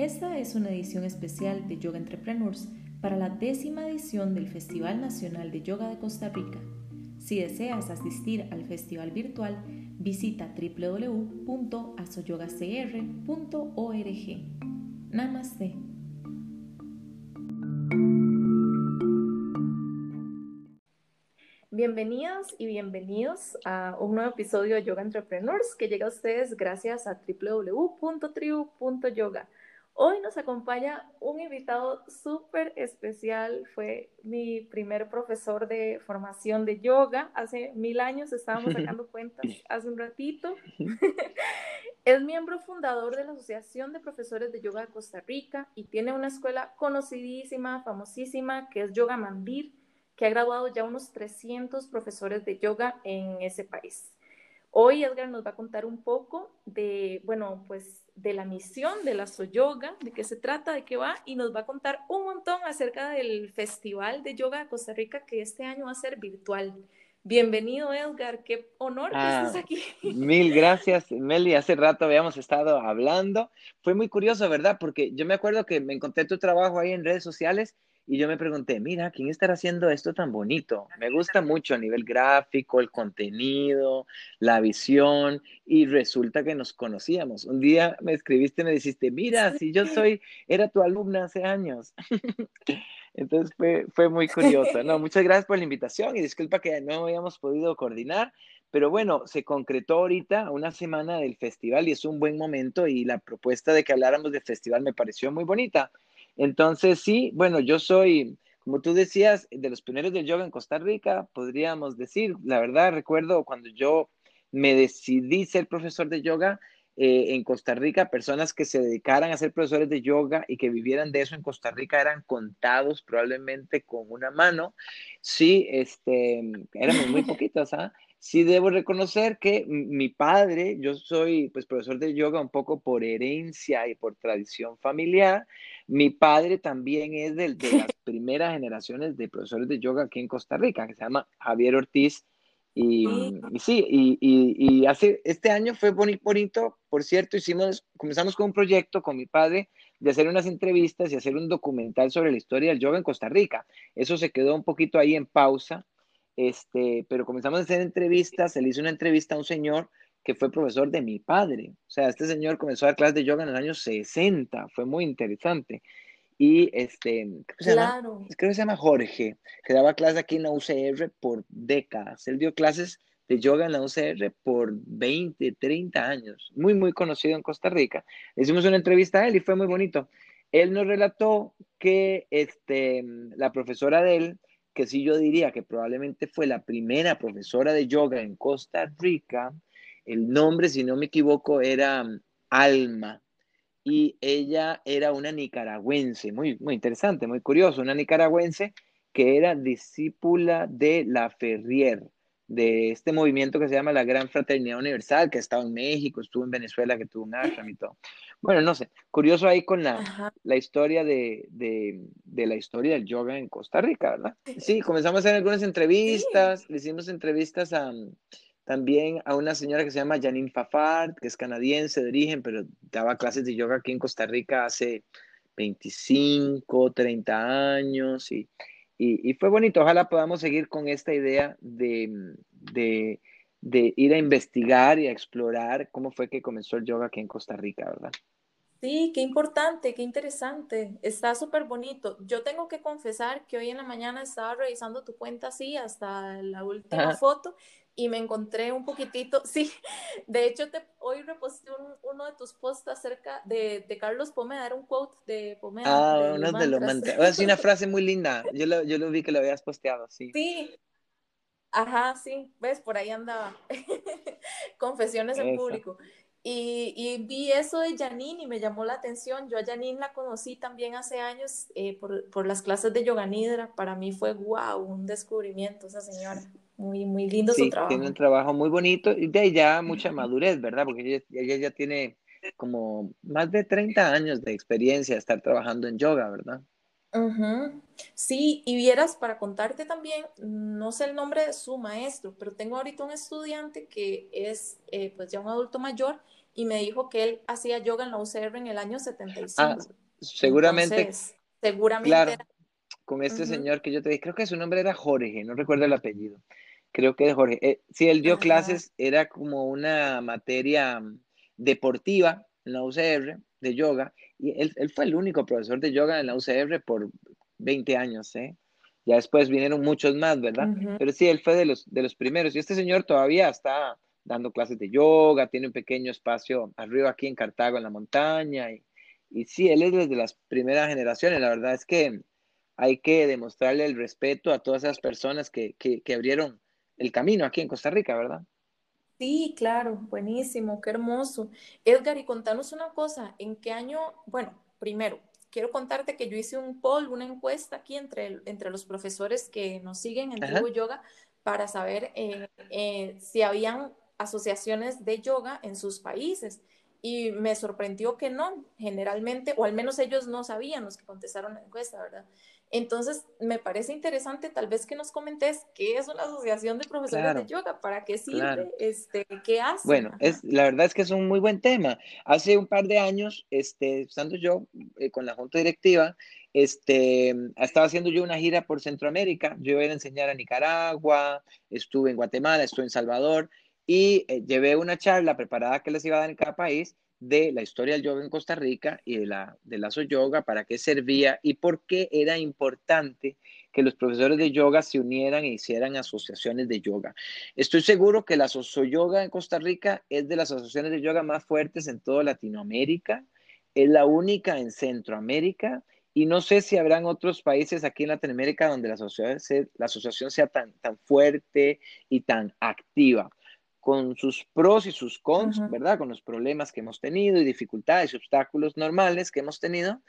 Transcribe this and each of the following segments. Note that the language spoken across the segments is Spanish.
Esta es una edición especial de Yoga Entrepreneurs para la décima edición del Festival Nacional de Yoga de Costa Rica. Si deseas asistir al festival virtual, visita www.asoyogacr.org. Namaste. Bienvenidos y bienvenidos a un nuevo episodio de Yoga Entrepreneurs que llega a ustedes gracias a www.tribu.yoga Hoy nos acompaña un invitado súper especial. Fue mi primer profesor de formación de yoga. Hace mil años estábamos sacando cuentas, hace un ratito. es miembro fundador de la Asociación de Profesores de Yoga de Costa Rica y tiene una escuela conocidísima, famosísima, que es Yoga Mandir, que ha graduado ya unos 300 profesores de yoga en ese país. Hoy Edgar nos va a contar un poco de, bueno, pues de la misión de la Soyoga, de qué se trata, de qué va, y nos va a contar un montón acerca del Festival de Yoga de Costa Rica que este año va a ser virtual. Bienvenido, Edgar, qué honor que estés ah, aquí. Mil gracias, Meli. Hace rato habíamos estado hablando. Fue muy curioso, ¿verdad? Porque yo me acuerdo que me encontré tu trabajo ahí en redes sociales y yo me pregunté, mira, ¿quién estará haciendo esto tan bonito? Me gusta mucho a nivel gráfico, el contenido, la visión, y resulta que nos conocíamos. Un día me escribiste y me dijiste, mira, si yo soy, era tu alumna hace años. Entonces fue, fue muy curioso. No, muchas gracias por la invitación y disculpa que no habíamos podido coordinar, pero bueno, se concretó ahorita una semana del festival y es un buen momento y la propuesta de que habláramos del festival me pareció muy bonita. Entonces, sí, bueno, yo soy, como tú decías, de los pioneros del yoga en Costa Rica, podríamos decir, la verdad, recuerdo cuando yo me decidí ser profesor de yoga eh, en Costa Rica, personas que se dedicaran a ser profesores de yoga y que vivieran de eso en Costa Rica eran contados probablemente con una mano. Sí, este, éramos muy poquitos, ¿ah? Sí debo reconocer que mi padre, yo soy pues profesor de yoga un poco por herencia y por tradición familiar. Mi padre también es de, de las primeras generaciones de profesores de yoga aquí en Costa Rica, que se llama Javier Ortiz. Y, sí, y, y, hace, este año fue bonito, bonito, por cierto, hicimos, comenzamos con un proyecto con mi padre de hacer unas entrevistas y hacer un documental sobre la historia del yoga en Costa Rica. Eso se quedó un poquito ahí en pausa, este, pero comenzamos a hacer entrevistas, se le hizo una entrevista a un señor que fue profesor de mi padre. O sea, este señor comenzó a dar clases de yoga en los años 60, fue muy interesante. Y este, creo que, se llama, Jorge, que daba clases aquí en la UCR por décadas. Él dio clases de yoga en la UCR por 20, 30 años. Muy, muy conocido en Costa Rica. hicimos una entrevista a él y fue muy bonito. Él nos relató que este, la profesora de él que sí yo diría que probablemente fue la primera profesora de yoga en Costa Rica. El nombre, si no me equivoco, era mm, Alma. Y ella era una nicaragüense, muy, muy interesante, muy curioso, una nicaragüense que era discípula de la Ferrier de este movimiento que se llama la Gran Fraternidad Universal, que ha estado en México, estuvo en Venezuela, que tuvo un ashram y todo. Bueno, no sé, curioso ahí con la, la historia de, de, de, la historia del yoga en Costa Rica, ¿verdad? Sí, comenzamos a hacer algunas entrevistas, le hicimos entrevistas a, también a una señora que se llama Janine Fafard, que es canadiense de origen, pero daba clases de yoga aquí en Costa Rica hace 25, 30 años y y, fue bonito, ojalá podamos seguir con esta idea de, de, de, ir a investigar y a explorar cómo fue que comenzó el yoga aquí en Costa Rica, ¿verdad? Sí, qué importante, qué interesante. Está súper bonito. Yo tengo que confesar que hoy en la mañana estaba revisando tu cuenta así hasta la última foto y me encontré un poquitito, sí, de hecho te, hoy reposté uno de tus posts acerca de, de, Carlos Pomeda, era un quote de Pomeda. Ah, uno de los mantras. una frase muy linda, yo lo, yo lo vi que lo habías posteado, sí. Sí, ajá, sí, ves, por ahí andaba. Confesiones en público. Y, y, vi eso de Janine y me llamó la atención. Yo a Janine la conocí también hace años eh, por, por, las clases de Yoga Nidra. Para mí fue wow, un descubrimiento esa señora. Muy, muy lindo su trabajo. Tiene un trabajo muy bonito y de ya mucha madurez, ¿verdad? Porque ella, ya tiene como más de 30 años de experiencia estar trabajando en yoga, ¿verdad? Sí, y vieras, para contarte también, no sé el nombre de su maestro, pero tengo ahorita un estudiante que es eh, pues ya un adulto mayor y me dijo que él hacía yoga en la UCR en el año 75. Ah, seguramente. seguramente. Claro, con este señor que yo te dije, creo que su nombre era Jorge, no recuerdo el apellido. Creo que es Jorge. Eh, sí, él dio clases, era como una materia mm, deportiva en la UCR de yoga, y él, él, fue el único profesor de yoga en la UCR por 20 años, ¿eh? Ya después vinieron muchos más, ¿verdad? Pero sí, él fue de los, de los primeros. Y este señor todavía está dando clases de yoga, tiene un pequeño espacio arriba aquí en Cartago, en la montaña. Y, y sí, él es desde las primeras generaciones. La verdad es que hay que demostrarle el respeto a todas esas personas que, que, que abrieron el camino aquí en Costa Rica, ¿verdad? Sí, claro, buenísimo, qué hermoso. Edgar, y contanos una cosa, ¿en qué año? Bueno, primero, quiero contarte que yo hice un poll, una encuesta aquí entre, entre los profesores que nos siguen en Tribu Yoga para saber eh, eh, si habían asociaciones de yoga en sus países. Y me sorprendió que no, generalmente, o al menos ellos no sabían los que contestaron la encuesta, ¿verdad? Entonces, me parece interesante tal vez que nos comentes qué es una asociación de profesores de yoga, para qué sirve, este, qué hace. Bueno, es, la verdad es que es un muy buen tema. Hace un par de años, este, estando yo eh, con la junta directiva, este, estaba haciendo yo una gira por Centroamérica. Yo iba a enseñar a Nicaragua, estuve en Guatemala, estuve en Salvador y eh, llevé una charla preparada que les iba a dar en cada país de la historia del yoga en Costa Rica y de la de lazo yoga, para qué servía y por qué era importante que los profesores de yoga se unieran e hicieran asociaciones de yoga. Estoy seguro que la yoga en Costa Rica es de las asociaciones de yoga más fuertes en toda Latinoamérica, es la única en Centroamérica y no sé si habrán otros países aquí en Latinoamérica donde la asociación, la asociación sea tan, tan fuerte y tan activa con sus pros y sus cons, ¿verdad? Con los problemas que hemos tenido y dificultades y obstáculos normales que hemos tenido,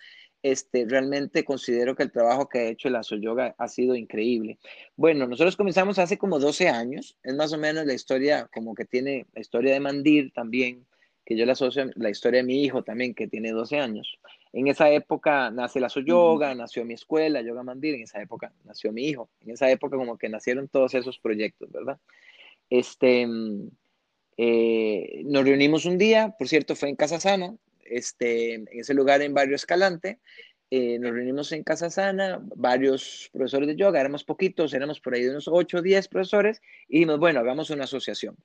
este, realmente considero que el trabajo que ha hecho el Aso Yoga ha sido increíble. Bueno, nosotros comenzamos hace como 12 años, es más o menos la historia, como que tiene la historia de Mandir también, que yo la asocio la historia de mi hijo también, que tiene 12 años. En esa época nace Aso Yoga, nació mi escuela, Yoga Mandir, en esa época nació mi hijo, en esa época como que nacieron todos esos proyectos, ¿verdad? Este, eh, nos reunimos un día, por cierto, fue en Casa Sana, este, en ese lugar en Barrio Escalante. Eh, nos reunimos en Casa Sana, varios profesores de yoga, éramos poquitos, éramos por ahí de unos 8 o 10 profesores, y dijimos, bueno, hagamos una asociación.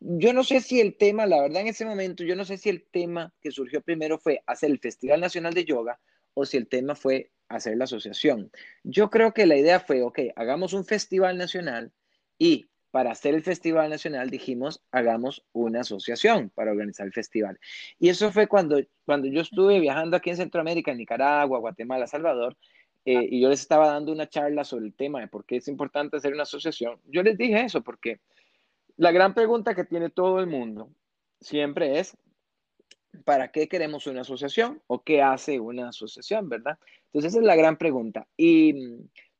Yo no sé si el tema, la verdad en ese momento, yo no sé si el tema que surgió primero fue hacer el Festival Nacional de Yoga o si el tema fue hacer la asociación. Yo creo que la idea fue, ok, hagamos un festival nacional y para hacer el Festival Nacional dijimos, hagamos una asociación para organizar el festival. Y eso fue cuando, cuando yo estuve viajando aquí en Centroamérica, en Nicaragua, Guatemala, Salvador, eh, y yo les estaba dando una charla sobre el tema de por qué es importante hacer una asociación. Yo les dije eso porque la gran pregunta que tiene todo el mundo siempre es, ¿para qué queremos una asociación? ¿O qué hace una asociación, verdad? Entonces esa es la gran pregunta. Y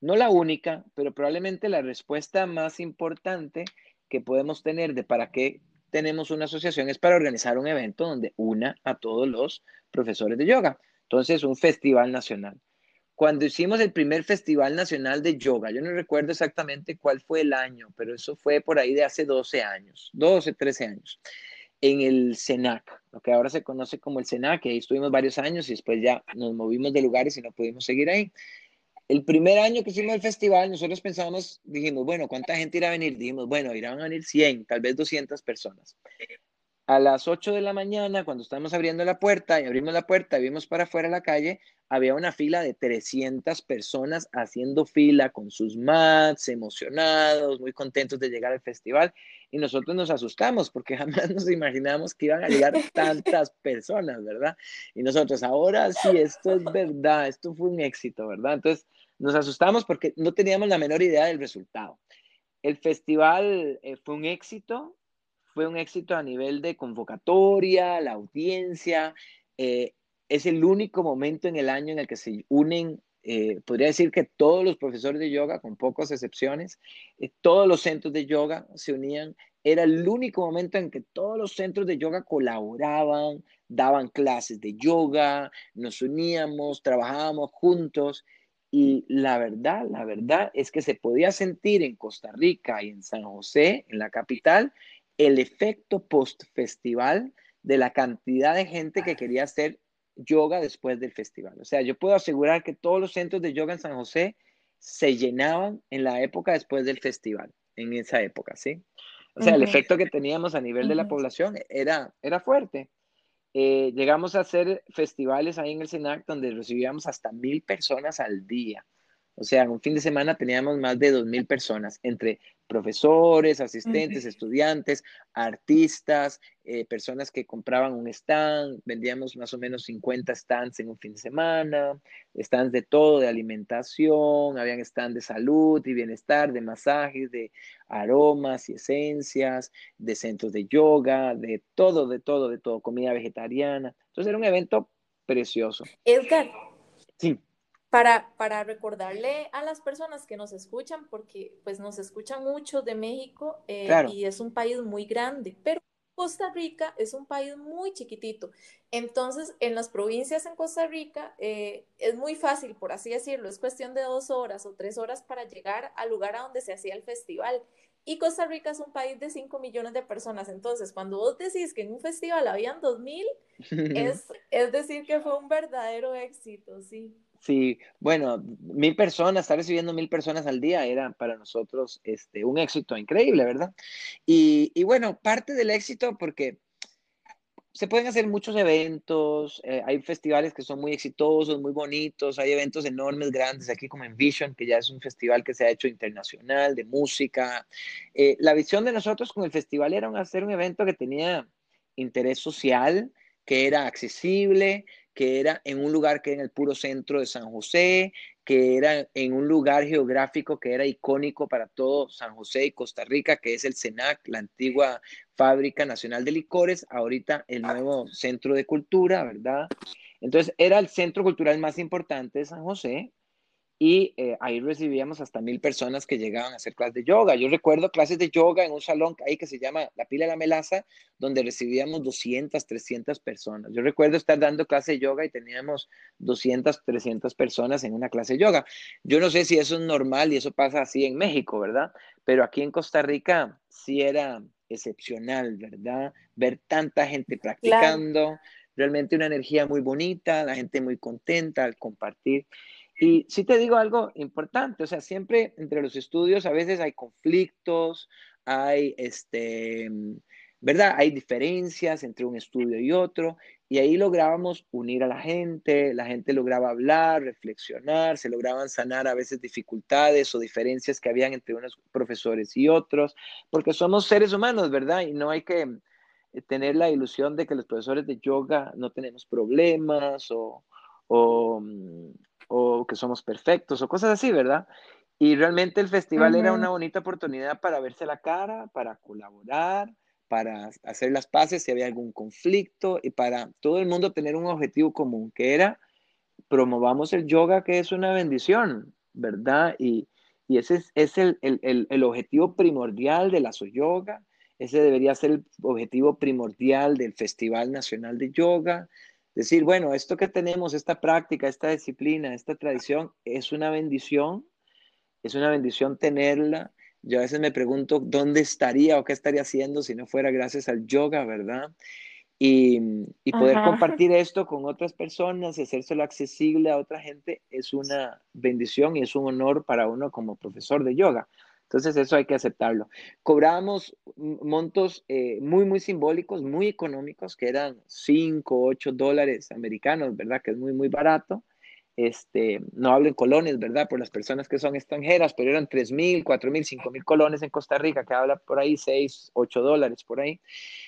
no la única, pero probablemente la respuesta más importante que podemos tener de para qué tenemos una asociación es para organizar un evento donde una a todos los profesores de yoga. Entonces, un festival nacional. Cuando hicimos el primer festival nacional de yoga, yo no recuerdo exactamente cuál fue el año, pero eso fue por ahí de hace 12 años, 12, 13 años, en el CENAC, lo que ahora se conoce como el CENAC, ahí estuvimos varios años y después ya nos movimos de lugares y no pudimos seguir ahí. El primer año que hicimos el festival, nosotros pensábamos, dijimos, bueno, ¿cuánta gente irá a venir? Dijimos, bueno, irán a venir 100, tal vez 200 personas. A las 8 de la mañana, cuando estábamos abriendo la puerta y abrimos la puerta y vimos para afuera la calle, había una fila de 300 personas haciendo fila con sus mats, emocionados, muy contentos de llegar al festival. Y nosotros nos asustamos porque jamás nos imaginamos que iban a llegar tantas personas, ¿verdad? Y nosotros, ahora sí, esto es verdad, esto fue un éxito, ¿verdad? Entonces, nos asustamos porque no teníamos la menor idea del resultado. El festival eh, fue un éxito, fue un éxito a nivel de convocatoria, la audiencia. Eh, es el único momento en el año en el que se unen eh, podría decir que todos los profesores de yoga, con pocas excepciones, eh, todos los centros de yoga se unían. Era el único momento en que todos los centros de yoga colaboraban, daban clases de yoga, nos uníamos, trabajábamos juntos. Y la verdad, la verdad es que se podía sentir en Costa Rica y en San José, en la capital, el efecto post-festival de la cantidad de gente que quería hacer yoga después del festival. O sea, yo puedo asegurar que todos los centros de yoga en San José se llenaban en la época después del festival, en esa época, ¿sí? O sea, el efecto que teníamos a nivel de la población era, era fuerte. Eh, llegamos a hacer festivales ahí en el SENAC donde recibíamos hasta mil personas al día. O sea, en un fin de semana teníamos más de dos mil personas entre profesores, asistentes, estudiantes, artistas, eh, personas que compraban un stand, vendíamos más o menos 50 stands en un fin de semana, stands de todo, de alimentación, habían stands de salud y bienestar, de masajes, de aromas y esencias, de centros de yoga, de todo, de todo, de todo, comida vegetariana. Entonces era un evento precioso. Edgar. Sí para, para recordarle a las personas que nos escuchan, porque pues nos escuchan mucho de México eh, y es un país muy grande, pero Costa Rica es un país muy chiquitito. Entonces, en las provincias en Costa Rica eh, es muy fácil, por así decirlo, es cuestión de dos horas o tres horas para llegar al lugar a donde se hacía el festival. Y Costa Rica es un país de 5 millones de personas. Entonces, cuando vos decís que en un festival habían 2 mil, es, es decir que fue un verdadero éxito, sí. Sí, bueno, mil personas, estar recibiendo mil personas al día era para nosotros este, un éxito increíble, ¿verdad? Y, y bueno, parte del éxito porque se pueden hacer muchos eventos, eh, hay festivales que son muy exitosos, muy bonitos, hay eventos enormes, grandes, aquí como en Vision, que ya es un festival que se ha hecho internacional de música. Eh, la visión de nosotros con el festival era hacer un evento que tenía interés social, que era accesible, que era en un lugar que era en el puro centro de San José, que era en un lugar geográfico que era icónico para todo San José y Costa Rica, que es el CENAC, la antigua Fábrica Nacional de Licores, ahorita el nuevo Centro de Cultura, ¿verdad? Entonces era el centro cultural más importante de San José, y eh, ahí recibíamos hasta mil personas que llegaban a hacer clases de yoga. Yo recuerdo clases de yoga en un salón ahí que se llama La Pila de la Melaza, donde recibíamos 200, 300 personas. Yo recuerdo estar dando clase de yoga y teníamos 200, 300 personas en una clase de yoga. Yo no sé si eso es normal y eso pasa así en México, ¿verdad? Pero aquí en Costa Rica sí era excepcional, ¿verdad? Ver tanta gente practicando, realmente una energía muy bonita, la gente muy contenta al compartir. Y sí te digo algo importante, o sea, siempre entre los estudios a veces hay conflictos, hay, este, ¿verdad? Hay diferencias entre un estudio y otro, y ahí lográbamos unir a la gente, la gente lograba hablar, reflexionar, se lograban sanar a veces dificultades o diferencias que habían entre unos profesores y otros, porque somos seres humanos, ¿verdad? Y no hay que eh, tener la ilusión de que los profesores de yoga no tenemos problemas o, o, mm, o que somos perfectos o cosas así, ¿verdad? Y realmente el festival era una bonita oportunidad para verse la cara, para colaborar, para hacer las paces si había algún conflicto y para todo el mundo tener un objetivo común, que era promovamos el yoga, que es una bendición, ¿verdad? Y, y ese es, es el, el, el, objetivo primordial de la Yoga, ese debería ser el objetivo primordial del Festival Nacional de Yoga, Decir, bueno, esto que tenemos, esta práctica, esta disciplina, esta tradición, es una bendición, es una bendición tenerla. Yo a veces me pregunto dónde estaría o qué estaría haciendo si no fuera gracias al yoga, ¿verdad? Y, y poder compartir esto con otras personas y hacérselo accesible a otra gente es una bendición y es un honor para uno como profesor de yoga. Entonces eso hay que aceptarlo. Cobrábamos montos eh, muy, muy simbólicos, muy económicos, que eran 5, 8 dólares americanos, ¿verdad? Que es muy, muy barato. Este, no hablo en colones, ¿verdad? Por las personas que son extranjeras, pero eran 3 mil, 4 mil, 5 mil colones en Costa Rica, que habla por ahí 6, 8 dólares por ahí.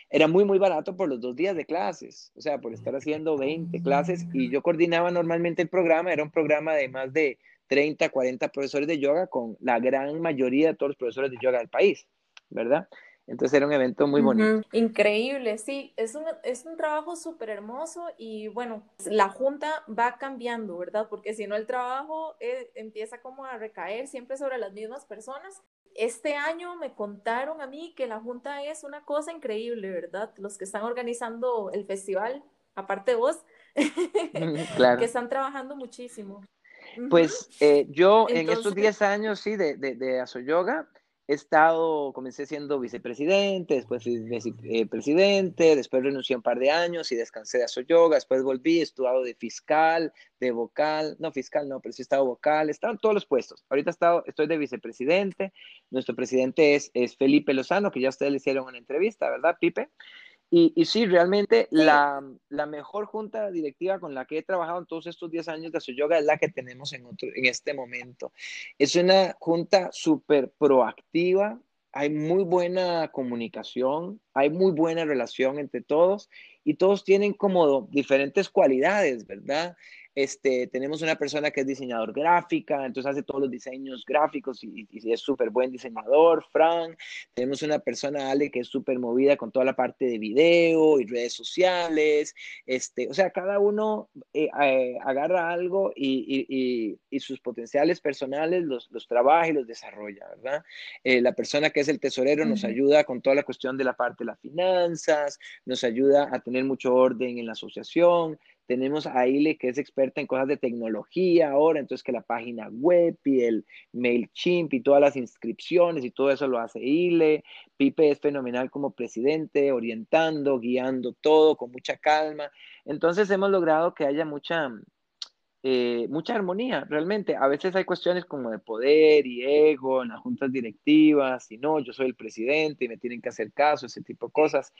Era muy, muy barato por los dos días de clases, o sea, por estar haciendo 20 clases y yo coordinaba normalmente el programa, era un programa de más de 30, 40 profesores de yoga con la gran mayoría de todos los profesores de yoga del país, ¿verdad? Entonces era un evento muy bonito. Increíble, sí, es un, es un trabajo súper hermoso y bueno, la junta va cambiando, ¿verdad? Porque si no el trabajo eh, empieza como a recaer siempre sobre las mismas personas. Este año me contaron a mí que la junta es una cosa increíble, ¿verdad? Los que están organizando el festival, aparte de vos, claro. que están trabajando muchísimo. Pues eh, yo en estos 10 años, sí, de, de, de Asoyoga, he estado, comencé siendo vicepresidente, después fui vicepresidente, después renuncié un par de años y descansé de Asoyoga, después volví, he estudiado de fiscal, de vocal, no fiscal, no, pero sí he estado vocal, he estado en todos los puestos. Ahorita he estado, estoy de vicepresidente, nuestro presidente es, es Felipe Lozano, que ya ustedes le hicieron una entrevista, ¿verdad, Pipe? Y, y sí, realmente La, la, mejor junta directiva con la que he trabajado en todos estos 10 años de su yoga es la que tenemos en, otro, en este momento. Es una junta súper proactiva, hay muy buena comunicación, hay muy buena relación entre todos y todos tienen como diferentes cualidades, ¿verdad? Este, tenemos una persona que es diseñador gráfica, entonces hace todos los diseños gráficos y, es súper buen diseñador, Frank. Tenemos una persona, Ale, que es súper movida con toda la parte de video y redes sociales. Este, o sea, cada uno eh, eh, agarra algo y, y, sus potenciales personales los, los, trabaja y los desarrolla, ¿verdad? Eh, la persona que es el tesorero nos ayuda con toda la cuestión de la parte de las finanzas, nos ayuda a tener mucho orden en la asociación, tenemos a Ile, que es experta en cosas de tecnología ahora, entonces que la página web y el MailChimp y todas las inscripciones y todo eso lo hace Ile. Pipe es fenomenal como presidente, orientando, guiando todo con mucha calma. Entonces hemos logrado que haya mucha, eh, mucha armonía, realmente. A veces hay cuestiones como de poder y ego en las juntas directivas, y no, yo soy el presidente y me tienen que hacer caso, ese tipo de cosas.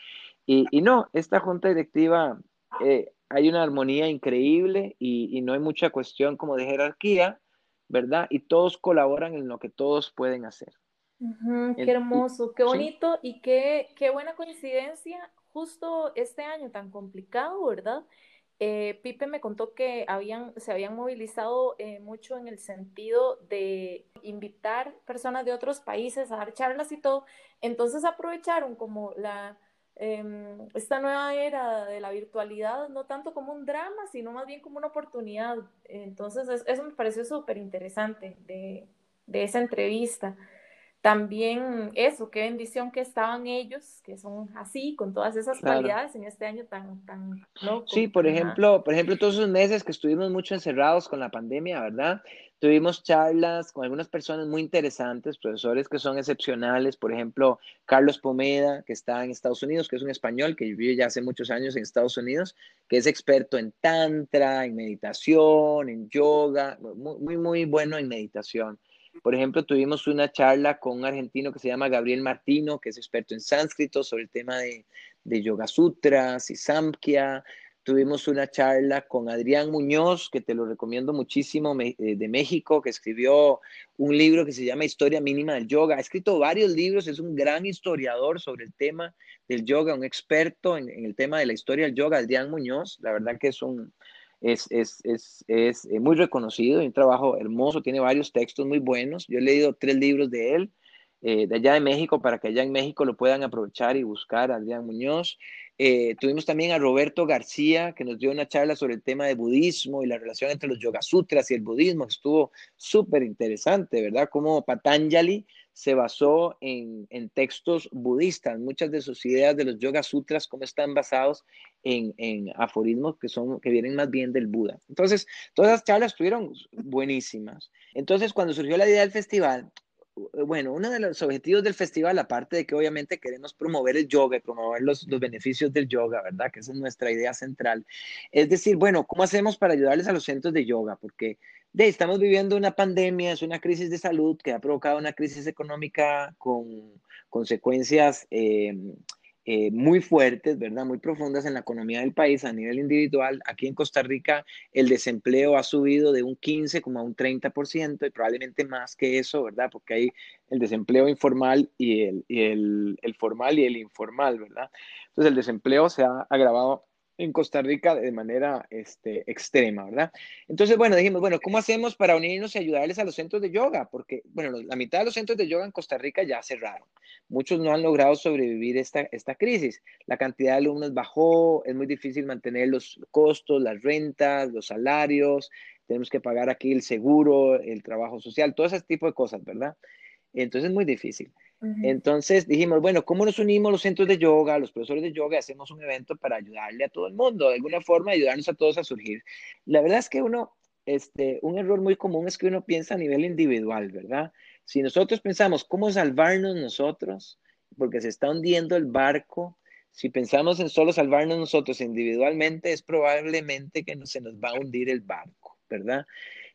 Y, y no, esta junta directiva eh, hay una armonía increíble y, no hay mucha cuestión como de jerarquía, ¿verdad? Y todos colaboran en lo que todos pueden hacer. qué hermoso, qué bonito y qué, qué, buena coincidencia justo este año tan complicado, ¿verdad? Eh, Pipe me contó que habían, se habían movilizado eh, mucho en el sentido de invitar personas de otros países a dar charlas y todo. Entonces aprovecharon como la, Em, esta nueva era de la virtualidad no tanto como un drama, sino más bien como una oportunidad. Entonces, eso me pareció súper interesante de, de, esa entrevista. También eso, qué bendición que estaban ellos, que son así, con todas esas cualidades en este año tan, tan loco. Sí, por ejemplo, por ejemplo, todos esos meses que estuvimos mucho encerrados con la pandemia, ¿verdad? Tuvimos charlas con algunas personas muy interesantes, profesores que son excepcionales, por ejemplo, Carlos Pomeda, que está en Estados Unidos, que es un español que vive ya hace muchos años en Estados Unidos, que es experto en tantra, en meditación, en yoga, muy, muy bueno en meditación. Por ejemplo, tuvimos una charla con un argentino que se llama Gabriel Martino, que es experto en sánscrito sobre el tema de, de Yoga Sutras y Samkhya. Tuvimos una charla con Adrián Muñoz, que te lo recomiendo muchísimo, eh, de México, que escribió un libro que se llama Historia Mínima del Yoga. Ha escrito varios libros, es un gran historiador sobre el tema del yoga, un experto en, el tema de la historia del yoga, Adrián Muñoz. La verdad que es un, es, es, es, es, eh, muy reconocido, un trabajo hermoso, tiene varios textos muy buenos. Yo he leído tres libros de él, eh, de allá de México, para que allá en México lo puedan aprovechar y buscar a Adrián Muñoz. Eh, tuvimos también a Roberto García, que nos dio una charla sobre el tema de budismo y la relación entre los Yoga Sutras y el budismo, que estuvo súper interesante, ¿verdad? Cómo Patanjali se basó en, en, textos budistas, muchas de sus ideas de los Yoga Sutras, cómo están basados en, en, aforismos que, son, que vienen más bien del Buda. Entonces, todas las charlas estuvieron buenísimas. Entonces, cuando surgió la idea del festival, bueno, uno de los objetivos del festival, aparte de que obviamente queremos promover el yoga promover los, los, beneficios del yoga, ¿verdad? Que es nuestra idea central. Es decir, bueno, ¿cómo hacemos para ayudarles a los centros de yoga? Porque estamos viviendo una pandemia, es una crisis de salud que ha provocado una crisis económica con consecuencias eh, eh, muy fuertes, ¿verdad? Muy profundas en la economía del país a nivel individual. Aquí en Costa Rica el desempleo ha subido de un 15 como a un 30% y probablemente más que eso, ¿verdad? Porque hay el desempleo informal y el, y el, el formal y el informal, ¿verdad? Entonces el desempleo se ha agravado en Costa Rica de manera este, extrema, ¿verdad? Entonces, bueno, dijimos, bueno, ¿cómo hacemos para unirnos y ayudarles a los centros de yoga? Porque, bueno, la mitad de los centros de yoga en Costa Rica ya cerraron. Muchos no han logrado sobrevivir esta, esta crisis. La cantidad de alumnos bajó, es muy difícil mantener los costos, las rentas, los salarios, tenemos que pagar aquí el seguro, el trabajo social, todo ese tipo de cosas, ¿verdad? Entonces es muy difícil. Entonces dijimos, bueno, ¿cómo nos unimos los centros de yoga, los profesores de yoga? Hacemos un evento para ayudarle a todo el mundo, de alguna forma ayudarnos a todos a surgir. La verdad es que uno, este, un error muy común es que uno piensa a nivel individual, ¿verdad? Si nosotros pensamos, ¿cómo salvarnos nosotros? Porque se está hundiendo el barco. Si pensamos en solo salvarnos nosotros individualmente, es probablemente que no, se nos va a hundir el barco, ¿verdad?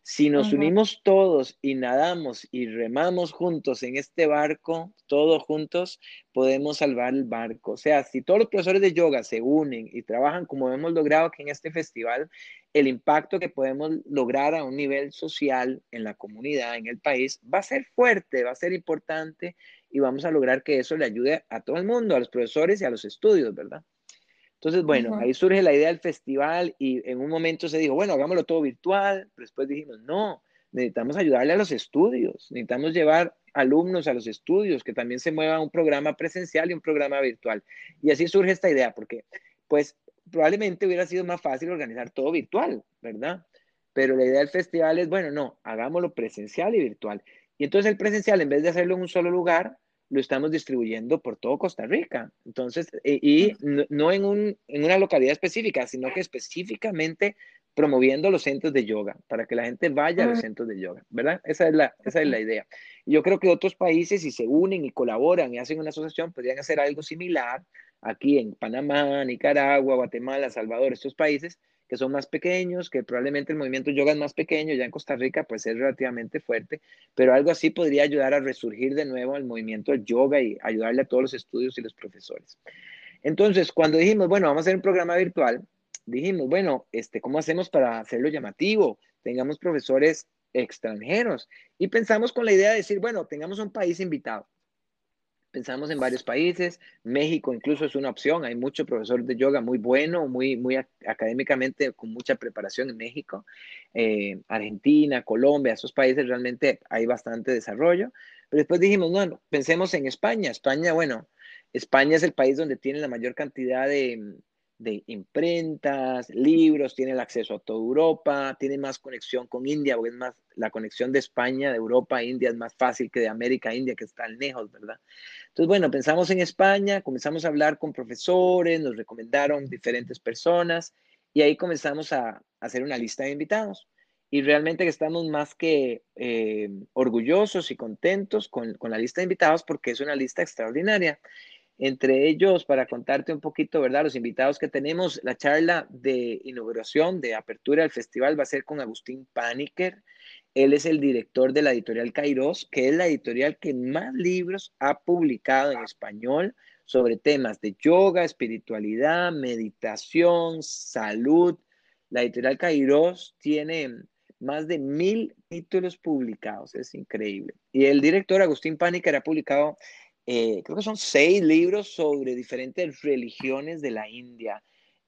Si nos unimos todos y nadamos y remamos juntos en este barco, todos juntos, podemos salvar el barco. O sea, si todos los profesores de yoga se unen y trabajan como hemos logrado aquí en este festival, el impacto que podemos lograr a un nivel social en la comunidad, en el país, va a ser fuerte, va a ser importante y vamos a lograr que eso le ayude a todo el mundo, a los profesores y a los estudios, ¿verdad? Entonces, bueno, ahí surge la idea del festival y en un momento se dijo, bueno, hagámoslo todo virtual, pero después dijimos, no, necesitamos ayudarle a los estudios, necesitamos llevar alumnos a los estudios, que también se mueva un programa presencial y un programa virtual. Y así surge esta idea, porque pues probablemente hubiera sido más fácil organizar todo virtual, ¿verdad? Pero la idea del festival es, bueno, no, hagámoslo presencial y virtual. Y entonces el presencial, en vez de hacerlo en un solo lugar, lo estamos distribuyendo por todo Costa Rica. Entonces, y, no, en, un, en una localidad específica, sino que específicamente promoviendo los centros de yoga, para que la gente vaya a los centros de yoga, ¿verdad? Esa es la, esa es la idea. Yo creo que otros países, si se unen y colaboran y hacen una asociación, podrían hacer algo similar aquí en Panamá, Nicaragua, Guatemala, Salvador, estos países, que son más pequeños, que probablemente el movimiento yoga es más pequeño, ya en Costa Rica pues es relativamente fuerte, pero algo así podría ayudar a resurgir de nuevo el movimiento yoga y ayudarle a todos los estudios y los profesores. Entonces, cuando dijimos, bueno, vamos a hacer un programa virtual, dijimos, bueno, este, ¿cómo hacemos para hacerlo llamativo? Tengamos profesores extranjeros. Y pensamos con la idea de decir, bueno, tengamos un país invitado. Pensamos en varios países, México incluso es una opción, hay mucho profesor de yoga muy bueno, muy, muy académicamente con mucha preparación en México, eh, Argentina, Colombia, esos países realmente hay bastante desarrollo, pero después dijimos, bueno, pensemos en España, España, bueno, España es el país donde tiene la mayor cantidad de, de imprentas, libros, tiene el acceso a toda Europa, tiene más conexión con India, porque es más, la conexión de España, de Europa a India es más fácil que de América a India, que están lejos, ¿verdad? Entonces, bueno, pensamos en España, comenzamos a hablar con profesores, nos recomendaron diferentes personas y ahí comenzamos a, hacer una lista de invitados. Y realmente que estamos más que eh, orgullosos y contentos con, con la lista de invitados porque es una lista extraordinaria. Entre ellos, para contarte un poquito, ¿verdad? Los invitados que tenemos, la charla de inauguración, de apertura del festival va a ser con Agustín Paniker. Él es el director de la editorial Kairos, que es la editorial que más libros ha publicado en español sobre temas de yoga, espiritualidad, meditación, salud. La editorial Kairos tiene más de mil títulos publicados, es increíble. Y el director Agustín Paniker ha publicado eh, creo que son seis libros sobre diferentes religiones de la India.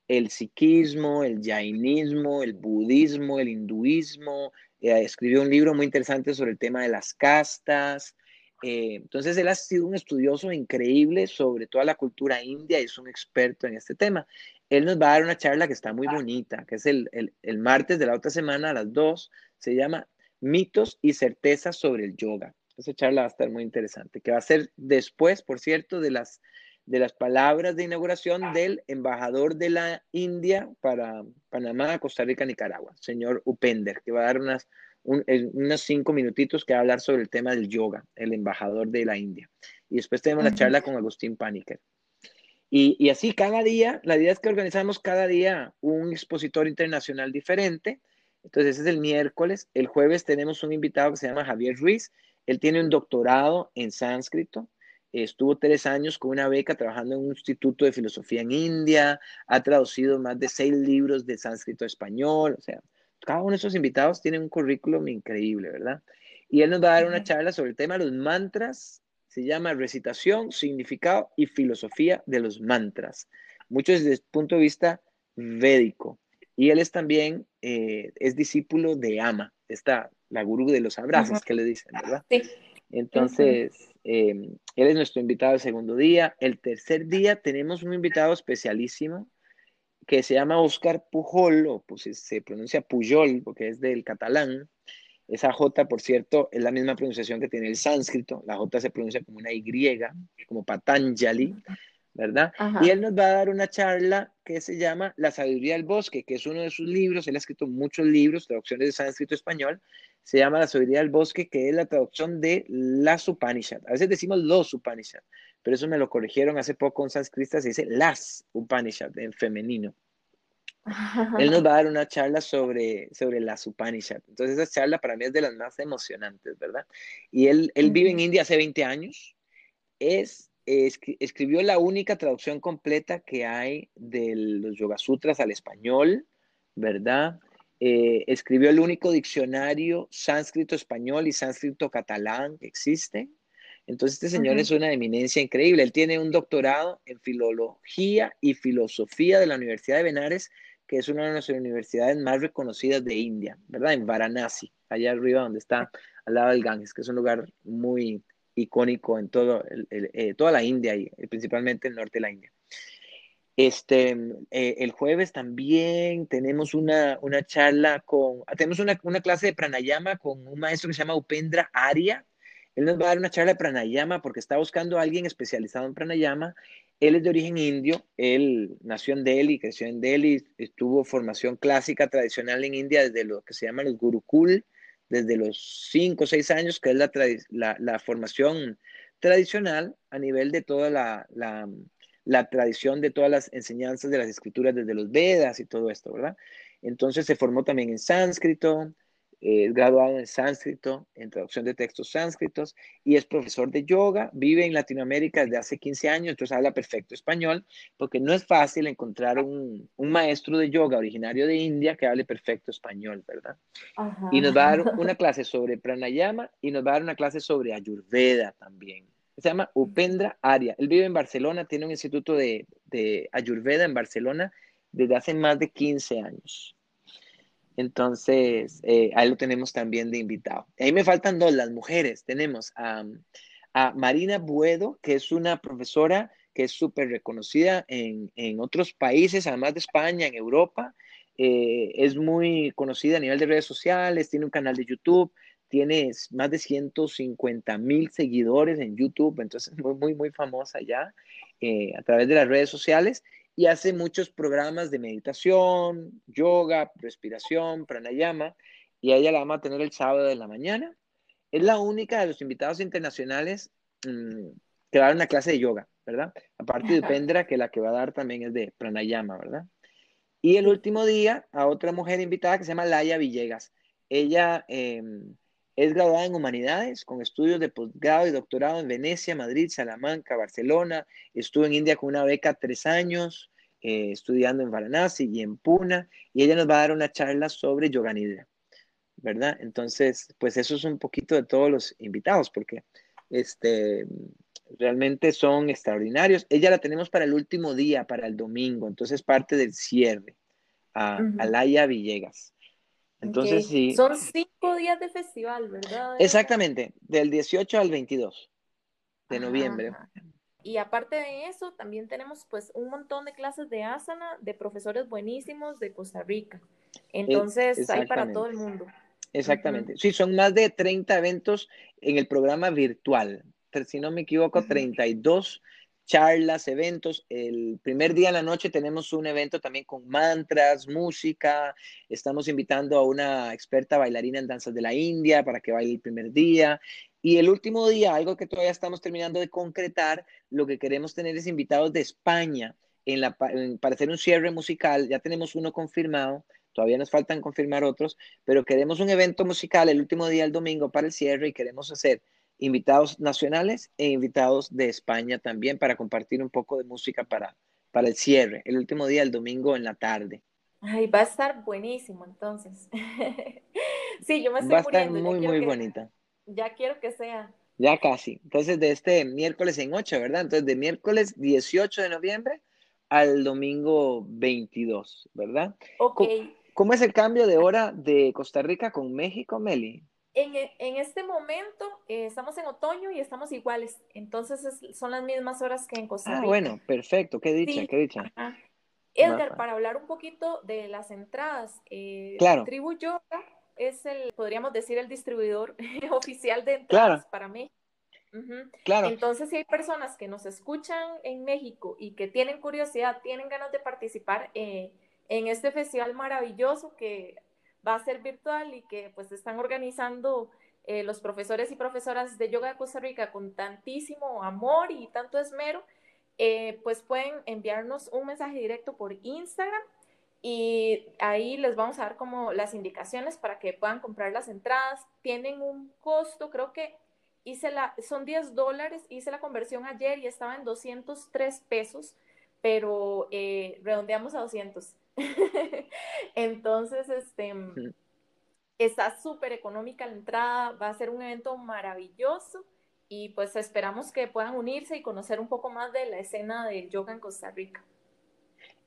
El sikhismo, el jainismo, el budismo, el hinduismo. Eh, escribió un libro muy interesante sobre el tema de las castas. Eh, entonces, él ha sido un estudioso increíble sobre toda la cultura india y es un experto en este tema. Él nos va a dar una charla que está muy bonita, que es el, el, el martes de la otra semana a las dos. Se llama Mitos y certezas sobre el yoga. Esa charla va a estar muy interesante, que va a ser después, por cierto, de las, de las palabras de inauguración del embajador de la India para Panamá, Costa Rica, Nicaragua, señor Upender, que va a dar unas, unos cinco minutitos que va a hablar sobre el tema del yoga, el embajador de la India. Y después tenemos la charla con Agustín Paniker. Y, y, así cada día, la idea es que organizamos cada día un expositor internacional diferente. Entonces, ese es el miércoles. El jueves tenemos un invitado que se llama Javier Ruiz. Él tiene un doctorado en sánscrito, estuvo tres años con una beca trabajando en un instituto de filosofía en India, ha traducido más de seis libros de sánscrito a español, o sea, cada uno de esos invitados tiene un currículum increíble, ¿verdad? Y él nos va a dar una charla sobre el tema de los mantras, se llama recitación, significado y filosofía de los mantras. Muchos desde el punto de vista védico. Y él es también, eh, es discípulo de Ama, está la gurú de los abrazos que le dicen, ¿verdad? Sí. Entonces, em, él es nuestro invitado el segundo día. El tercer día tenemos un invitado especialísimo que se llama Oscar Pujol, o pues se pronuncia Pujol porque es del catalán. Esa J, por cierto, es la misma pronunciación que tiene el sánscrito. La J se pronuncia como una Y, como Patanjali, ¿verdad? Y él nos va a dar una charla que se llama La sabiduría del bosque, que es uno de sus libros. Él ha escrito muchos libros, traducciones de sánscrito español. Se llama La sabiduría del bosque, que es la traducción de las Upanishad. A veces decimos los Upanishad, pero eso me lo corrigieron hace poco en sánscrito, se dice las Upanishad en femenino. Él nos va a dar una charla sobre, sobre las Upanishad. Entonces, esa charla para mí es de las más emocionantes, ¿verdad? Y él, él vive en India hace 20 años. Es, escribió la única traducción completa que hay de los Yoga Sutras al español, ¿verdad? Eh, escribió el único diccionario sánscrito español y sánscrito catalán que existe. Entonces, este señor es una eminencia increíble. Él tiene un doctorado en filología y filosofía de la Universidad de Benares que es una de nuestras universidades más reconocidas de India, ¿verdad? En Varanasi, allá arriba donde está al lado del Ganges, que es un lugar muy icónico en todo eh, toda la India y principalmente el norte de la India. Este, eh, el jueves también tenemos una, una charla con, tenemos una, una, clase de pranayama con un maestro que se llama Upendra Arya. Él nos va a dar una charla de pranayama porque está buscando a alguien especializado en pranayama él es de origen indio, él nació en Delhi, creció en Delhi, tuvo formación clásica tradicional en India desde lo que se llama el Gurukul, desde los 5 o 6 años, que es la, la, formación tradicional a nivel de toda la, la, tradición de todas las enseñanzas de las escrituras desde los Vedas y todo esto, ¿verdad? Entonces se formó también en sánscrito, es graduado en sánscrito, en traducción de textos sánscritos, y es profesor de yoga, vive en Latinoamérica desde hace 15 años, entonces habla perfecto español, porque no es fácil encontrar un, maestro de yoga originario de India que hable perfecto español, ¿verdad? Y nos va a dar una clase sobre pranayama y nos va a dar una clase sobre ayurveda también. Se llama Upendra Arya. Él vive en Barcelona, tiene un instituto de, de ayurveda en Barcelona desde hace más de 15 años. Entonces, eh, ahí lo tenemos también de invitado. Ahí me faltan dos, las mujeres. Tenemos a, Marina Buedo, que es una profesora que es súper reconocida en, otros países, además de España, en Europa. Eh, es muy conocida a nivel de redes sociales, tiene un canal de YouTube, tiene más de 150 mil seguidores en YouTube, entonces es muy, muy, muy famosa ya eh, a través de las redes sociales y hace muchos programas de meditación, yoga, respiración, pranayama, y a ella la vamos a tener el sábado de la mañana. Es la única de los invitados internacionales mm, que va a dar una clase de yoga, ¿verdad? Aparte de Pendra, que la que va a dar también es de pranayama, ¿verdad? Y el último día, a otra mujer invitada que se llama Laia Villegas. Ella em, es graduada en humanidades con estudios de posgrado y doctorado en Venecia, Madrid, Salamanca, Barcelona. Estuvo en India con una beca tres años, eh, estudiando en Varanasi y en Pune. Y ella nos va a dar una charla sobre yoga nidra, ¿verdad? Entonces, pues eso es un poquito de todos los invitados, porque este, realmente son extraordinarios. Ella la tenemos para el último día, para el domingo, entonces parte del cierre a Alaya Villegas. Entonces, sí. Son cinco días de festival, ¿verdad? Exactamente, del 18 al 22 de noviembre. Y aparte de eso, también tenemos pues un montón de clases de asana de profesores buenísimos de Costa Rica. Entonces, hay para todo el mundo. Exactamente. Sí, son más de 30 eventos en el programa virtual. Si no me equivoco, 32 charlas, eventos. El primer día en la noche tenemos un evento también con mantras, música. Estamos invitando a una experta bailarina en danzas de la India para que baile el primer día. Y el último día, algo que todavía estamos terminando de concretar, lo que queremos tener es invitados de España en la, para hacer un cierre musical. Ya tenemos uno confirmado. Todavía nos faltan confirmar otros, pero queremos un evento musical el último día, el domingo, para el cierre y queremos hacer invitados nacionales e invitados de España también para compartir un poco de música para, para el cierre, el último día, el domingo en la tarde. Ay, va a estar buenísimo entonces. sí, yo me estoy Va a estar muy, muy bonita. Ya quiero que sea. Ya casi. Entonces, de este miércoles en 8, ¿verdad? Entonces, de miércoles 18 de noviembre al domingo 22, ¿verdad? Ok. ¿Cómo, es el cambio de hora de Costa Rica con México, Meli? En, en este momento eh, estamos en otoño y estamos iguales, entonces son las mismas horas que en Costa ah, Rica. Ah, bueno, perfecto, qué dicha, qué dicha. Edgar, para hablar un poquito de las entradas, eh, claro. Tribu Yoga es el, podríamos decir, el distribuidor oficial de entradas para México. Claro. Entonces, si hay personas que nos escuchan en México y que tienen curiosidad, tienen ganas de participar eh, en este festival maravilloso que va a ser virtual y que pues están organizando eh, los profesores y profesoras de yoga de Costa Rica con tantísimo amor y tanto esmero, eh, pues pueden enviarnos un mensaje directo por Instagram y ahí les vamos a dar como las indicaciones para que puedan comprar las entradas. Tienen un costo, creo que hice la, son 10 dólares, hice la conversión ayer y estaba en 203 pesos, pero eh, redondeamos a 200. Entonces, este, está súper económica la entrada, va a ser un evento maravilloso y pues esperamos que puedan unirse y conocer un poco más de la escena del yoga en Costa Rica.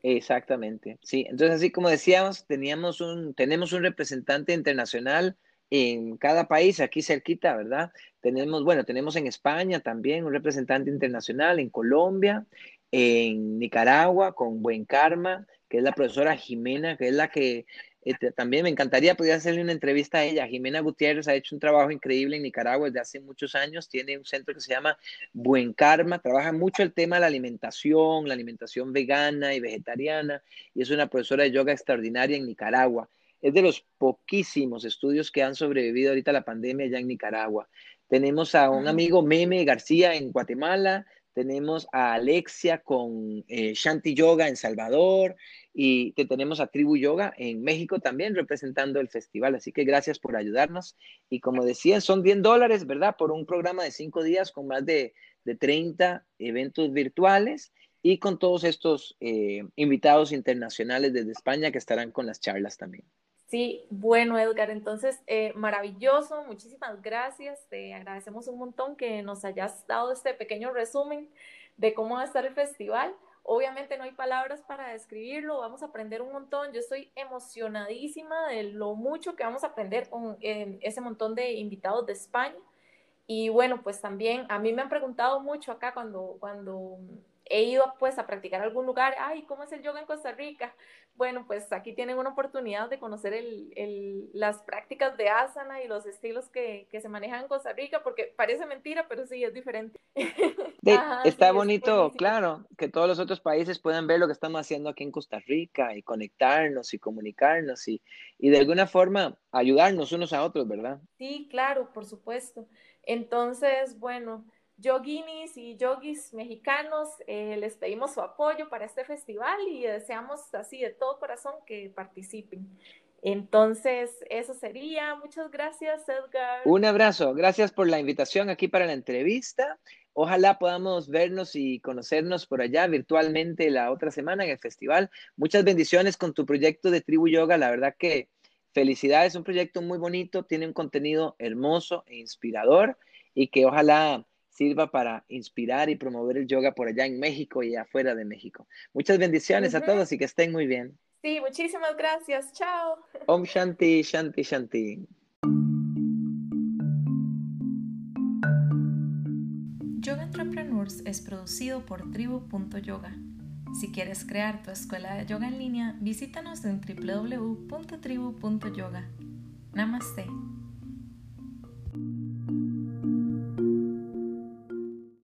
Exactamente, sí. Entonces, así como decíamos, teníamos un, tenemos un representante internacional en cada país, aquí cerquita, ¿verdad? Tenemos, bueno, tenemos en España también un representante internacional, en Colombia, en Nicaragua, con Buen Karma, que es la profesora Jimena, que es la que este, también me encantaría poder hacerle una entrevista a ella. Jimena Gutiérrez ha hecho un trabajo increíble en Nicaragua desde hace muchos años. Tiene un centro que se llama Buen Karma. Trabaja mucho el tema de la alimentación, la alimentación vegana y vegetariana. Y es una profesora de yoga extraordinaria en Nicaragua. Es de los poquísimos estudios que han sobrevivido ahorita a la pandemia ya en Nicaragua. Tenemos a un amigo Meme García en Guatemala, tenemos a Alexia con eh, Shanti Yoga en Salvador y te tenemos a Tribu Yoga en México también representando el festival. Así que gracias por ayudarnos. Y como decía, son 10 dólares, ¿verdad? Por un programa de 5 días con más de, de 30 eventos virtuales y con todos estos eh, invitados internacionales desde España que estarán con las charlas también. Sí, bueno, Edgar, entonces, eh, maravilloso, muchísimas gracias, te agradecemos un montón que nos hayas dado este pequeño resumen de cómo va a estar el festival. Obviamente no hay palabras para describirlo, vamos a aprender un montón. Yo estoy emocionadísima de lo mucho que vamos a aprender con ese montón de invitados de España. Y bueno, pues también a mí me han preguntado mucho acá cuando, cuando he ido pues a practicar algún lugar, ay, ¿cómo es el yoga en Costa Rica? Bueno, pues aquí tienen una oportunidad de conocer el, las prácticas de asana y los estilos que, se manejan en Costa Rica, porque parece mentira, pero sí, es diferente. está bonito, claro, que todos los otros países puedan ver lo que estamos haciendo aquí en Costa Rica y conectarnos y comunicarnos y, y de alguna forma ayudarnos unos a otros, ¿verdad? Sí, claro, por supuesto. Entonces, bueno, yoginis y yogis mexicanos, eh, les pedimos su apoyo para este festival y deseamos así de todo corazón que participen. Entonces, eso sería. Muchas gracias, Edgar. Un abrazo. Gracias por la invitación aquí para la entrevista. Ojalá podamos vernos y conocernos por allá virtualmente la otra semana en el festival. Muchas bendiciones con tu proyecto de Tribu Yoga. La verdad que felicidades, un proyecto muy bonito, tiene un contenido hermoso e inspirador y que ojalá sirva para inspirar y promover el yoga por allá en México y afuera de México. Muchas bendiciones a todos y que estén muy bien. Sí, muchísimas gracias. Chao. Om Shanti, Shanti, Shanti. Yoga Entrepreneurs es producido por tribu.yoga. Si quieres crear tu escuela de yoga en línea, visítanos en www.tribu.yoga. Namaste.